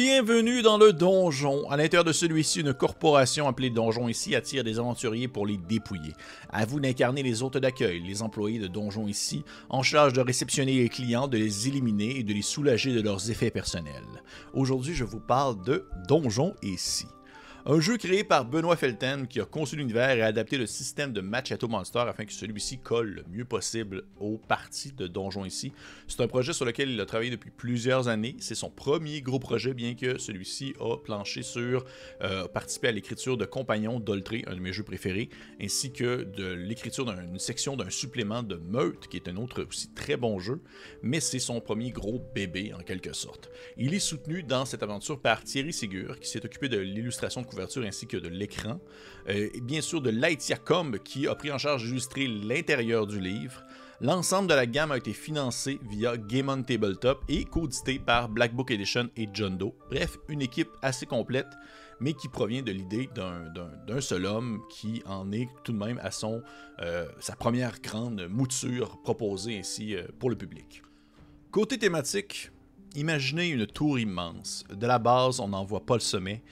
Bienvenue dans le donjon. À l'intérieur de celui-ci, une corporation appelée Donjon ici attire des aventuriers pour les dépouiller. À vous d'incarner les hôtes d'accueil, les employés de Donjon ici, en charge de réceptionner les clients, de les éliminer et de les soulager de leurs effets personnels. Aujourd'hui, je vous parle de Donjon ici. Un jeu créé par Benoît Felten qui a conçu l'univers et adapté le système de Machato Monster afin que celui-ci colle le mieux possible aux parties de Donjon ici. C'est un projet sur lequel il a travaillé depuis plusieurs années. C'est son premier gros projet, bien que celui-ci a planché sur euh, participer à l'écriture de Compagnon d'Oltré, un de mes jeux préférés, ainsi que de l'écriture d'une section d'un supplément de Meute, qui est un autre aussi très bon jeu, mais c'est son premier gros bébé en quelque sorte. Il est soutenu dans cette aventure par Thierry Ségur, qui s'est occupé de l'illustration de ainsi que de l'écran. Euh, et bien sûr de Comb qui a pris en charge d'illustrer l'intérieur du livre. L'ensemble de la gamme a été financé via Game on Tabletop et coédité par Black Book Edition et John Doe. Bref, une équipe assez complète, mais qui provient de l'idée d'un seul homme qui en est tout de même à son, euh, sa première grande mouture proposée ainsi euh, pour le public. Côté thématique, imaginez une tour immense. De la base, on n'en voit pas le sommet,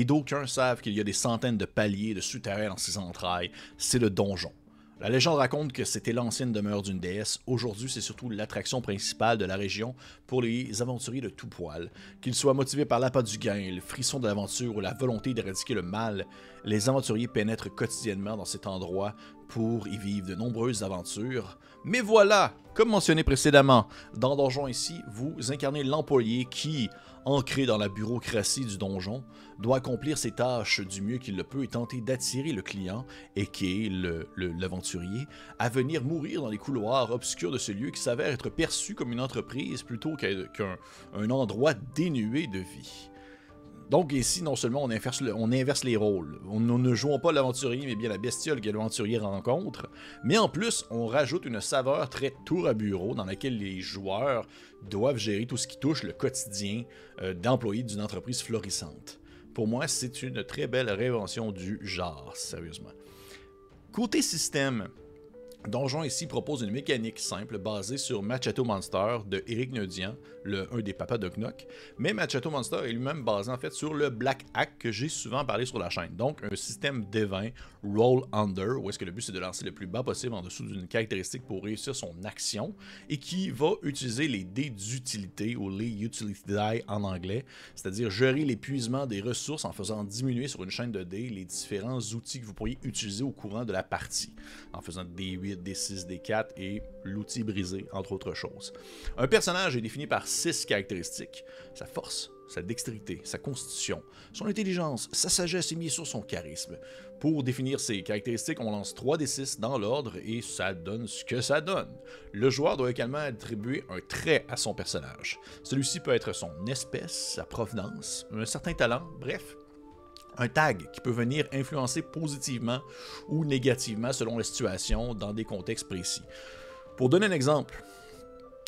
et d'aucuns savent qu'il y a des centaines de paliers de souterrains dans ses entrailles, c'est le donjon. La légende raconte que c'était l'ancienne demeure d'une déesse. Aujourd'hui, c'est surtout l'attraction principale de la région pour les aventuriers de tout poil. Qu'ils soient motivés par l'appât du gain, le frisson de l'aventure ou la volonté d'éradiquer le mal, les aventuriers pénètrent quotidiennement dans cet endroit pour y vivre de nombreuses aventures. Mais voilà, comme mentionné précédemment, dans Donjon ici, vous incarnez l'employé qui, ancré dans la bureaucratie du donjon, doit accomplir ses tâches du mieux qu'il le peut et tenter d'attirer le client, et qui est l'aventurier, à venir mourir dans les couloirs obscurs de ce lieu qui s'avère être perçu comme une entreprise plutôt qu'un endroit dénué de vie. Donc ici, non seulement on inverse, les rôles, on, ne jouons pas l'aventurier, mais bien la bestiole que l'aventurier rencontre, mais en plus, on rajoute une saveur très tour à bureau dans laquelle les joueurs doivent gérer tout ce qui touche le quotidien euh, d'employés d'une entreprise florissante. Pour moi, c'est une très belle réinvention du genre, sérieusement. Côté système, Donjon ici propose une mécanique simple basée sur Machato Monster de Eric Neudian, le, un des papas de Knock. Mais Machato Monster est lui-même basé en fait sur le Black Hack que j'ai souvent parlé sur la chaîne. Donc un système d'évin roll under, où est-ce que le but c'est de lancer le plus bas possible en dessous d'une caractéristique pour réussir son action, et qui va utiliser les dés d'utilité ou les utility die en anglais, c'est-à-dire gérer l'épuisement des ressources en faisant diminuer sur une chaîne de dés les différents outils que vous pourriez utiliser au courant de la partie, en faisant des 8 des 6, des 4 et l'outil brisé, entre autres choses. Un personnage est défini par 6 caractéristiques. Sa force, sa dextérité, sa constitution, son intelligence, sa sagesse et bien sûr son charisme. Pour définir ces caractéristiques, on lance 3 des 6 dans l'ordre et ça donne ce que ça donne. Le joueur doit également attribuer un trait à son personnage. Celui-ci peut être son espèce, sa provenance, un certain talent, bref, un tag qui peut venir influencer positivement ou négativement selon la situation dans des contextes précis. Pour donner un exemple,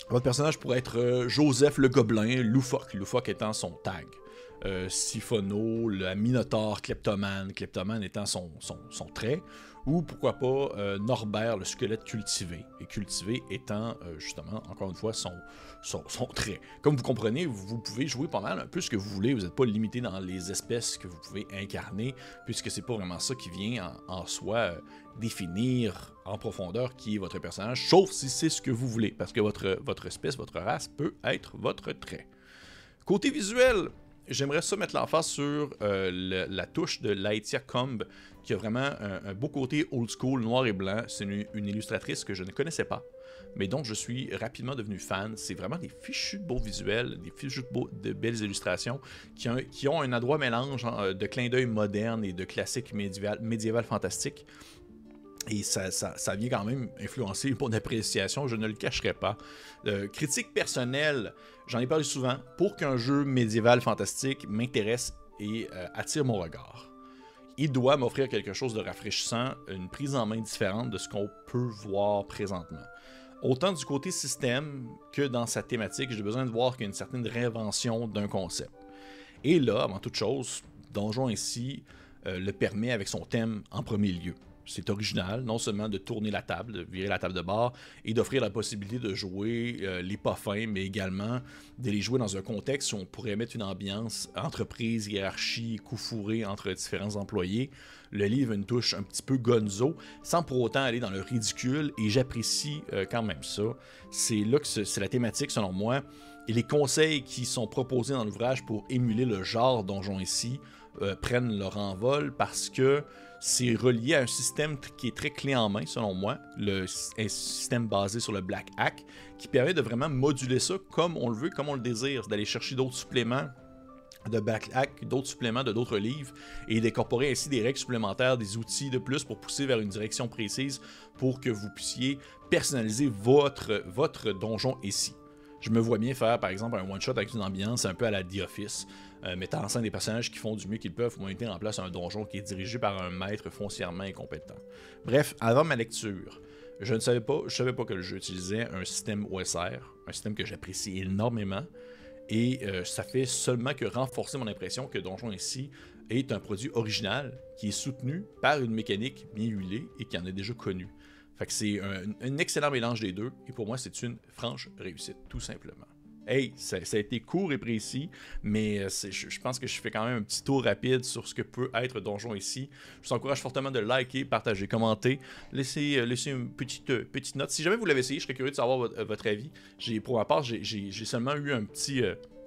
votre personnage pourrait être euh, Joseph le Gobelin, Loufoque, Loufoque étant son tag. Euh, Siphono, le Minotaure, Kleptomane, Kleptomane étant son, son, trait, ou pourquoi pas euh, Norbert, le squelette cultivé, et cultivé étant euh, justement, encore une fois, son, son, trait. Comme vous comprenez, vous pouvez jouer pas mal un peu ce que vous voulez, vous n'êtes pas limité dans les espèces que vous pouvez incarner, puisque c'est pas vraiment ça qui vient en, soi définir en profondeur qui est votre personnage, sauf si c'est ce que vous voulez, parce que votre, votre espèce, votre race peut être votre trait. Côté visuel, J'aimerais ça mettre l'emphase sur euh, la touche de Laetia Comb, qui a vraiment un, beau côté old school, noir et blanc. C'est une, illustratrice que je ne connaissais pas, mais dont je suis rapidement devenu fan. C'est vraiment des fichus de beaux visuels, des fichus de, belles illustrations, qui, ont un adroit mélange hein, de clin d'œil moderne et de classique médiéval fantastique. Et ça, ça, vient quand même influencer mon appréciation, je ne le cacherai pas. Euh, critique personnelle, j'en ai parlé souvent, pour qu'un jeu médiéval fantastique m'intéresse et euh, attire mon regard. Il doit m'offrir quelque chose de rafraîchissant, une prise en main différente de ce qu'on peut voir présentement. Autant du côté système que dans sa thématique, j'ai besoin de voir qu'il y a une certaine réinvention d'un concept. Et là, avant toute chose, Donjon ici euh, le permet avec son thème en premier lieu c'est original, non seulement de tourner la table, de virer la table de bar et d'offrir la possibilité de jouer euh, les pas fins, mais également de les jouer dans un contexte où on pourrait mettre une ambiance entreprise, hiérarchie, coup fourré entre différents employés. Le livre a une touche un petit peu gonzo, sans pour autant aller dans le ridicule, et j'apprécie euh, quand même ça. C'est là que c'est la thématique, selon moi, et les conseils qui sont proposés dans l'ouvrage pour émuler le genre donjon ici euh, prennent leur envol parce que c'est relié à un système qui est très clé en main, selon moi, un système basé sur le Black Hack, qui permet de vraiment moduler ça comme on le veut, comme on le désire, d'aller chercher d'autres suppléments de Black Hack, d'autres suppléments de d'autres livres, et d'incorporer ainsi des règles supplémentaires, des outils de plus pour pousser vers une direction précise pour que vous puissiez personnaliser votre, votre donjon ici. Je me vois bien faire, par exemple, un one-shot avec une ambiance un peu à la The Office, euh, mettant en scène des personnages qui font du mieux qu'ils peuvent pour mettre en place un donjon qui est dirigé par un maître foncièrement incompétent. Bref, avant ma lecture, je ne savais pas, je savais pas que le jeu utilisait un système OSR, un système que j'apprécie énormément, et euh, ça fait seulement que renforcer mon impression que Donjon ici est un produit original qui est soutenu par une mécanique bien huilée et qui en est déjà connue. Fait que c'est un, excellent mélange des deux, et pour moi, c'est une franche réussite, tout simplement. Hey, ça, a été court et précis, mais euh, je, pense que je fais quand même un petit tour rapide sur ce que peut être Donjon ici. Je vous encourage fortement de liker, partager, commenter, laisser, euh, une petite, euh, petite note. Si jamais vous l'avez essayé, je serais curieux de savoir votre, avis. Pour ma part, j'ai seulement eu un petit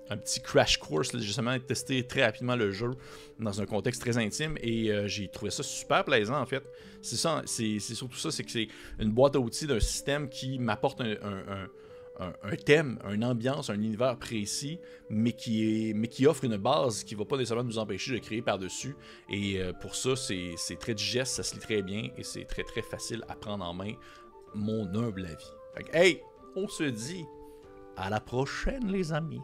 un petit crash course. J'ai seulement testé très rapidement le jeu dans un contexte très intime et euh, j'ai trouvé ça super plaisant en fait. C'est ça, c'est surtout ça, c'est que c'est une boîte à outils d'un système qui m'apporte un, thème, une ambiance, un univers précis, mais qui, est, mais qui offre une base qui ne va pas nécessairement nous empêcher de créer par-dessus. Et euh, pour ça, c'est très digeste, ça se lit très bien et c'est très très facile à prendre en main, mon humble avis. Fait hey, on se dit à la prochaine les amis.